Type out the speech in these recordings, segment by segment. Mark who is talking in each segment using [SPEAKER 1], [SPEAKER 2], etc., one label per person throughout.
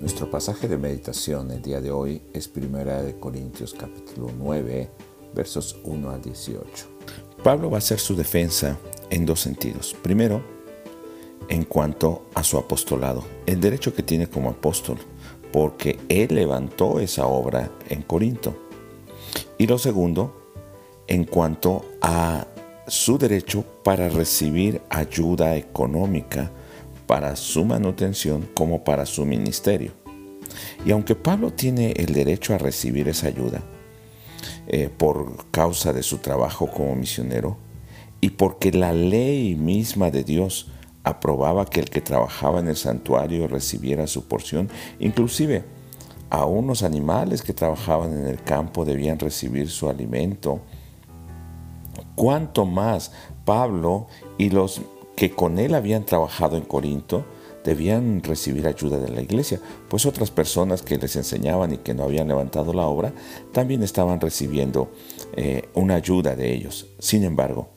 [SPEAKER 1] Nuestro pasaje de meditación el día de hoy es 1 de Corintios capítulo 9, versos 1 al 18. Pablo va a hacer su defensa en dos sentidos. Primero, en cuanto a su apostolado, el derecho que tiene como apóstol, porque él levantó esa obra en Corinto. Y lo segundo, en cuanto a su derecho para recibir ayuda económica para su manutención como para su ministerio. Y aunque Pablo tiene el derecho a recibir esa ayuda eh, por causa de su trabajo como misionero y porque la ley misma de Dios aprobaba que el que trabajaba en el santuario recibiera su porción, inclusive a unos animales que trabajaban en el campo debían recibir su alimento, cuánto más Pablo y los que con él habían trabajado en Corinto debían recibir ayuda de la iglesia, pues otras personas que les enseñaban y que no habían levantado la obra también estaban recibiendo eh, una ayuda de ellos. Sin embargo,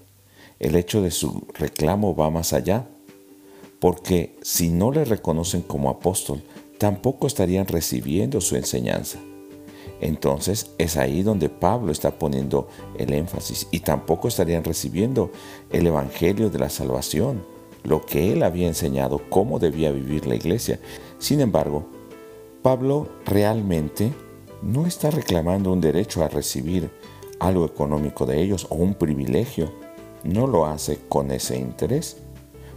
[SPEAKER 1] el hecho de su reclamo va más allá, porque si no le reconocen como apóstol, tampoco estarían recibiendo su enseñanza. Entonces es ahí donde Pablo está poniendo el énfasis y tampoco estarían recibiendo el Evangelio de la salvación, lo que él había enseñado, cómo debía vivir la iglesia. Sin embargo, Pablo realmente no está reclamando un derecho a recibir algo económico de ellos o un privilegio. No lo hace con ese interés,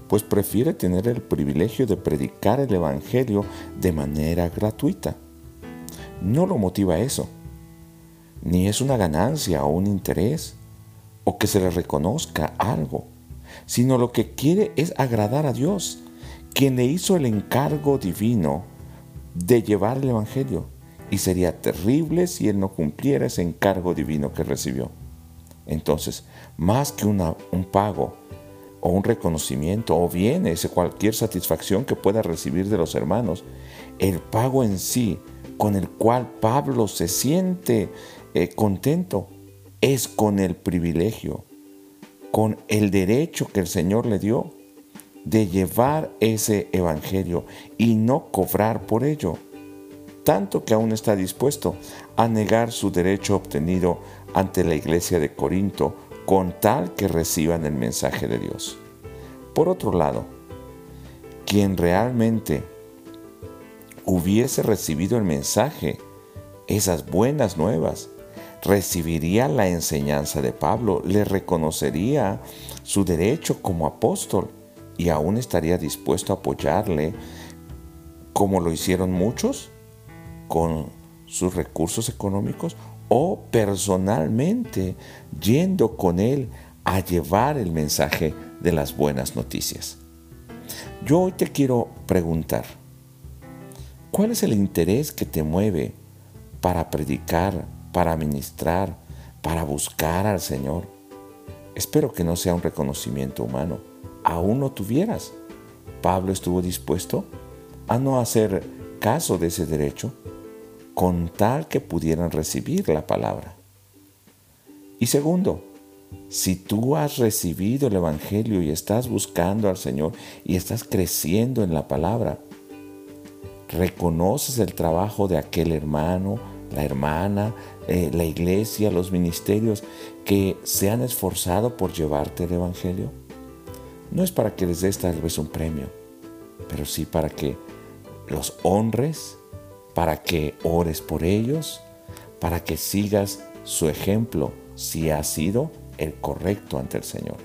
[SPEAKER 1] pues prefiere tener el privilegio de predicar el Evangelio de manera gratuita no lo motiva eso. Ni es una ganancia o un interés o que se le reconozca algo, sino lo que quiere es agradar a Dios, quien le hizo el encargo divino de llevar el Evangelio. Y sería terrible si él no cumpliera ese encargo divino que recibió. Entonces, más que un pago o un reconocimiento o bien ese cualquier satisfacción que pueda recibir de los hermanos, el pago en sí con el cual Pablo se siente eh, contento es con el privilegio, con el derecho que el Señor le dio de llevar ese evangelio y no cobrar por ello, tanto que aún está dispuesto a negar su derecho obtenido ante la iglesia de Corinto con tal que reciban el mensaje de Dios. Por otro lado, quien realmente hubiese recibido el mensaje, esas buenas nuevas, recibiría la enseñanza de Pablo, le reconocería su derecho como apóstol y aún estaría dispuesto a apoyarle como lo hicieron muchos con sus recursos económicos o personalmente yendo con él a llevar el mensaje de las buenas noticias. Yo hoy te quiero preguntar, ¿Cuál es el interés que te mueve para predicar, para ministrar, para buscar al Señor? Espero que no sea un reconocimiento humano. Aún no tuvieras. Pablo estuvo dispuesto a no hacer caso de ese derecho con tal que pudieran recibir la palabra. Y segundo, si tú has recibido el Evangelio y estás buscando al Señor y estás creciendo en la palabra, reconoces el trabajo de aquel hermano, la hermana, eh, la iglesia, los ministerios que se han esforzado por llevarte el Evangelio? No es para que les des tal vez un premio, pero sí para que los honres, para que ores por ellos, para que sigas su ejemplo si ha sido el correcto ante el Señor.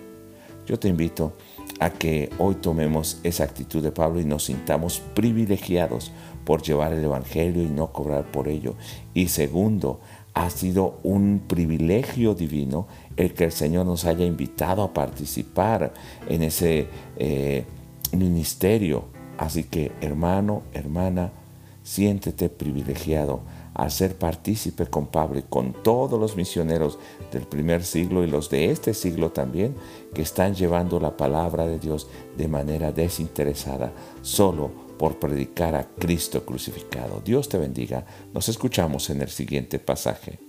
[SPEAKER 1] Yo te invito a que hoy tomemos esa actitud de Pablo y nos sintamos privilegiados por llevar el Evangelio y no cobrar por ello. Y segundo, ha sido un privilegio divino el que el Señor nos haya invitado a participar en ese eh, ministerio. Así que hermano, hermana, siéntete privilegiado a ser partícipe con Pablo y con todos los misioneros del primer siglo y los de este siglo también, que están llevando la palabra de Dios de manera desinteresada, solo por predicar a Cristo crucificado. Dios te bendiga. Nos escuchamos en el siguiente pasaje.